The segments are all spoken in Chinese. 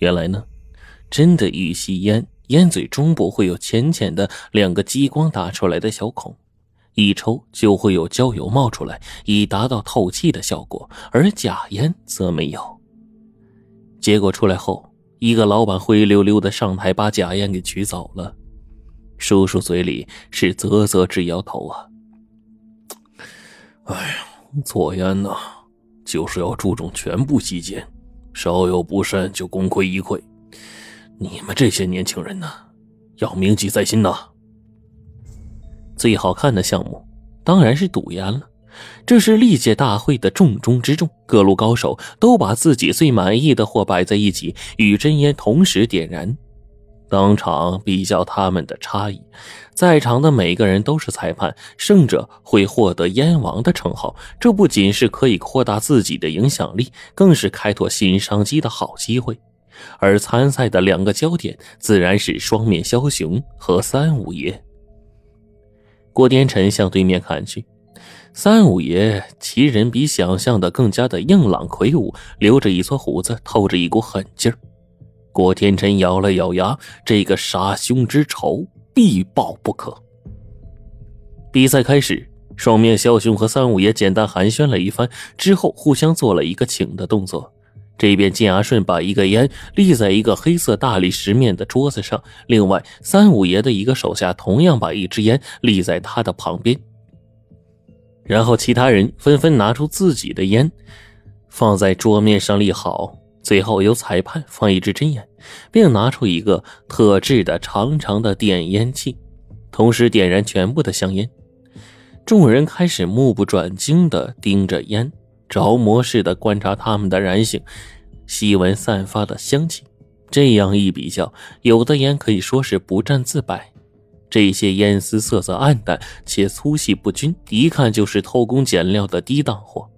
原来呢，真的一吸烟，烟嘴中部会有浅浅的两个激光打出来的小孔，一抽就会有焦油冒出来，以达到透气的效果。而假烟则没有。结果出来后，一个老板灰溜溜的上台把假烟给取走了。叔叔嘴里是啧啧直摇头啊。哎呀，做烟呢，就是要注重全部细节。稍有不慎就功亏一篑，你们这些年轻人呢，要铭记在心呐。最好看的项目当然是赌烟了，这是历届大会的重中之重，各路高手都把自己最满意的货摆在一起，与真烟同时点燃。当场比较他们的差异，在场的每个人都是裁判，胜者会获得“燕王”的称号。这不仅是可以扩大自己的影响力，更是开拓新商机的好机会。而参赛的两个焦点自然是双面枭雄和三五爷。郭天辰向对面看去，三五爷其人比想象的更加的硬朗魁梧，留着一撮胡子，透着一股狠劲儿。郭天辰咬了咬牙，这个杀兄之仇必报不可。比赛开始，双面枭雄和三五爷简单寒暄了一番之后，互相做了一个请的动作。这边金牙顺把一个烟立在一个黑色大理石面的桌子上，另外三五爷的一个手下同样把一支烟立在他的旁边。然后其他人纷纷拿出自己的烟，放在桌面上立好。最后由裁判放一支真烟，并拿出一个特制的长长的点烟器，同时点燃全部的香烟。众人开始目不转睛地盯着烟，着魔似的观察它们的燃性，吸闻散发的香气。这样一比较，有的烟可以说是不战自败。这些烟丝色泽暗淡且粗细不均，一看就是偷工减料的低档货。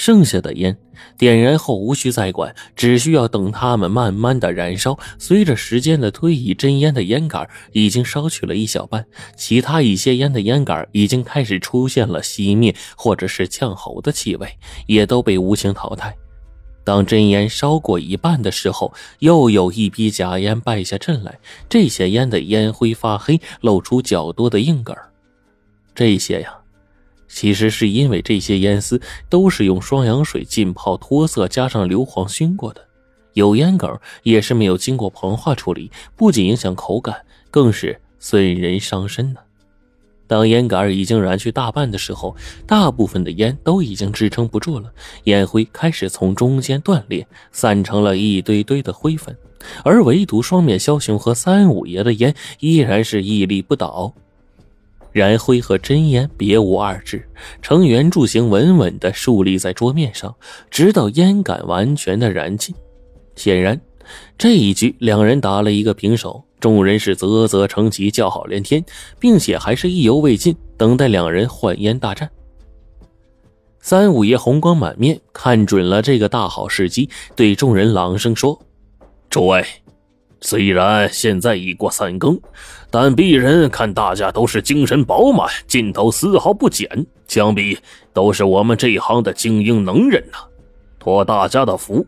剩下的烟点燃后无需再管，只需要等它们慢慢的燃烧。随着时间的推移，真烟的烟杆已经烧去了一小半，其他一些烟的烟杆已经开始出现了熄灭或者是呛喉的气味，也都被无情淘汰。当真烟烧过一半的时候，又有一批假烟败下阵来，这些烟的烟灰发黑，露出较多的硬杆这些呀。其实是因为这些烟丝都是用双氧水浸泡脱色，加上硫磺熏过的，有烟梗也是没有经过膨化处理，不仅影响口感，更是损人伤身呢。当烟杆已经燃去大半的时候，大部分的烟都已经支撑不住了，烟灰开始从中间断裂，散成了一堆堆的灰粉，而唯独双面枭雄和三五爷的烟依然是屹立不倒。燃灰和真烟别无二致，呈圆柱形稳稳地竖立在桌面上，直到烟杆完全的燃尽。显然，这一局两人打了一个平手，众人是啧啧称奇，叫好连天，并且还是意犹未尽，等待两人换烟大战。三五爷红光满面，看准了这个大好时机，对众人朗声说：“诸位。”虽然现在已过三更，但鄙人看大家都是精神饱满，劲头丝毫不减，想必都是我们这一行的精英能人呐。托大家的福，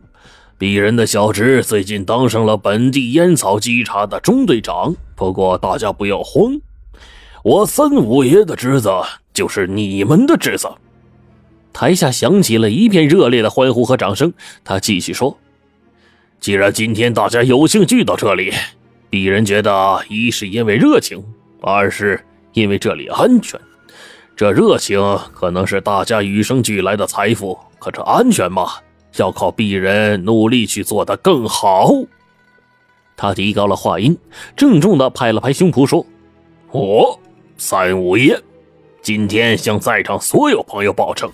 鄙人的小侄最近当上了本地烟草稽查的中队长。不过大家不要慌，我三五爷的侄子就是你们的侄子。台下响起了一片热烈的欢呼和掌声。他继续说。既然今天大家有幸聚到这里，鄙人觉得一是因为热情，二是因为这里安全。这热情可能是大家与生俱来的财富，可这安全嘛，要靠鄙人努力去做得更好。他提高了话音，郑重的拍了拍胸脯说：“我三五爷，今天向在场所有朋友保证。”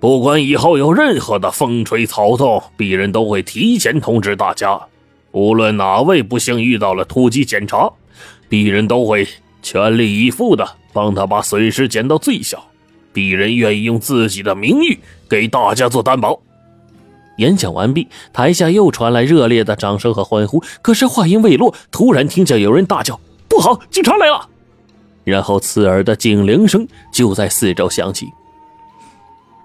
不管以后有任何的风吹草动，鄙人都会提前通知大家。无论哪位不幸遇到了突击检查，鄙人都会全力以赴的帮他把损失减到最小。鄙人愿意用自己的名誉给大家做担保。演讲完毕，台下又传来热烈的掌声和欢呼。可是话音未落，突然听见有人大叫：“不好，警察来了！”然后刺耳的警铃声就在四周响起。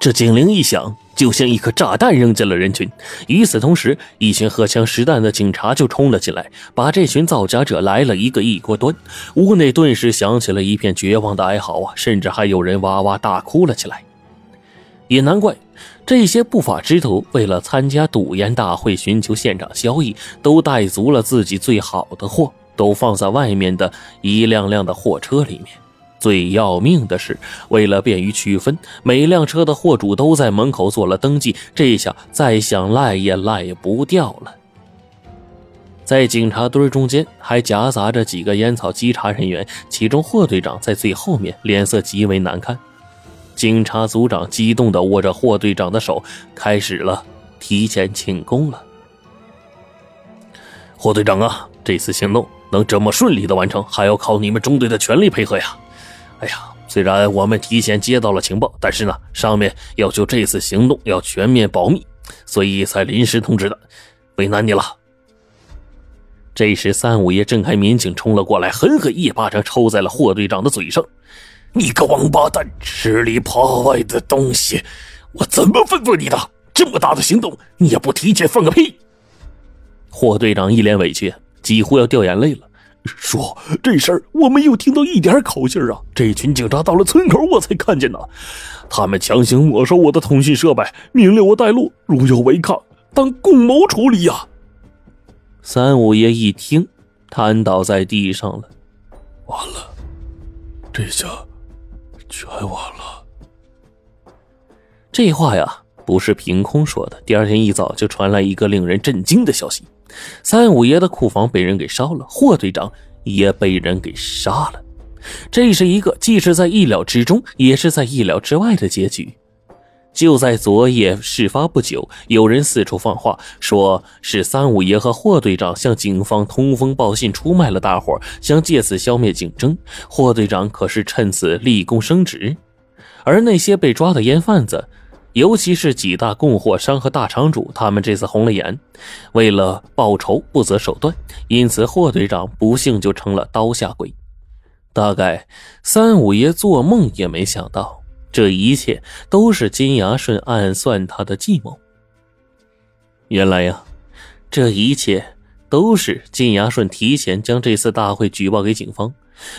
这警铃一响，就像一颗炸弹扔进了人群。与此同时，一群荷枪实弹的警察就冲了进来，把这群造假者来了一个一锅端。屋内顿时响起了一片绝望的哀嚎啊，甚至还有人哇哇大哭了起来。也难怪，这些不法之徒为了参加赌烟大会，寻求现场交易，都带足了自己最好的货，都放在外面的一辆辆的货车里面。最要命的是，为了便于区分，每辆车的货主都在门口做了登记。这下再想赖也赖不掉了。在警察堆中间还夹杂着几个烟草稽查人员，其中霍队长在最后面，脸色极为难看。警察组长激动地握着霍队长的手，开始了提前庆功了。霍队长啊，这次行动能这么顺利的完成，还要靠你们中队的全力配合呀！哎呀，虽然我们提前接到了情报，但是呢，上面要求这次行动要全面保密，所以才临时通知的，为难你了。这时，三五爷郑开民警冲了过来，狠狠一巴掌抽在了霍队长的嘴上：“你个王八蛋，吃里扒外的东西，我怎么吩咐你的？这么大的行动，你也不提前放个屁！”霍队长一脸委屈，几乎要掉眼泪了。说这事儿我没有听到一点口信啊！这群警察到了村口我才看见呢，他们强行没收我的通讯设备，命令我带路，如有违抗，当共谋处理呀！三五爷一听，瘫倒在地上了。完了，这下全完了。这话呀，不是凭空说的。第二天一早就传来一个令人震惊的消息。三五爷的库房被人给烧了，霍队长也被人给杀了。这是一个既是在意料之中，也是在意料之外的结局。就在昨夜事发不久，有人四处放话，说是三五爷和霍队长向警方通风报信，出卖了大伙，想借此消灭竞争。霍队长可是趁此立功升职，而那些被抓的烟贩子。尤其是几大供货商和大厂主，他们这次红了眼，为了报仇不择手段，因此霍队长不幸就成了刀下鬼。大概三五爷做梦也没想到，这一切都是金牙顺暗算他的计谋。原来呀，这一切都是金牙顺提前将这次大会举报给警方，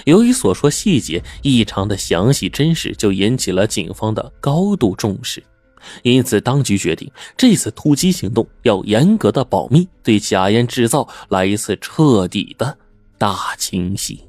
由于所说细节异常的详细真实，就引起了警方的高度重视。因此，当局决定这次突击行动要严格的保密，对假烟制造来一次彻底的大清洗。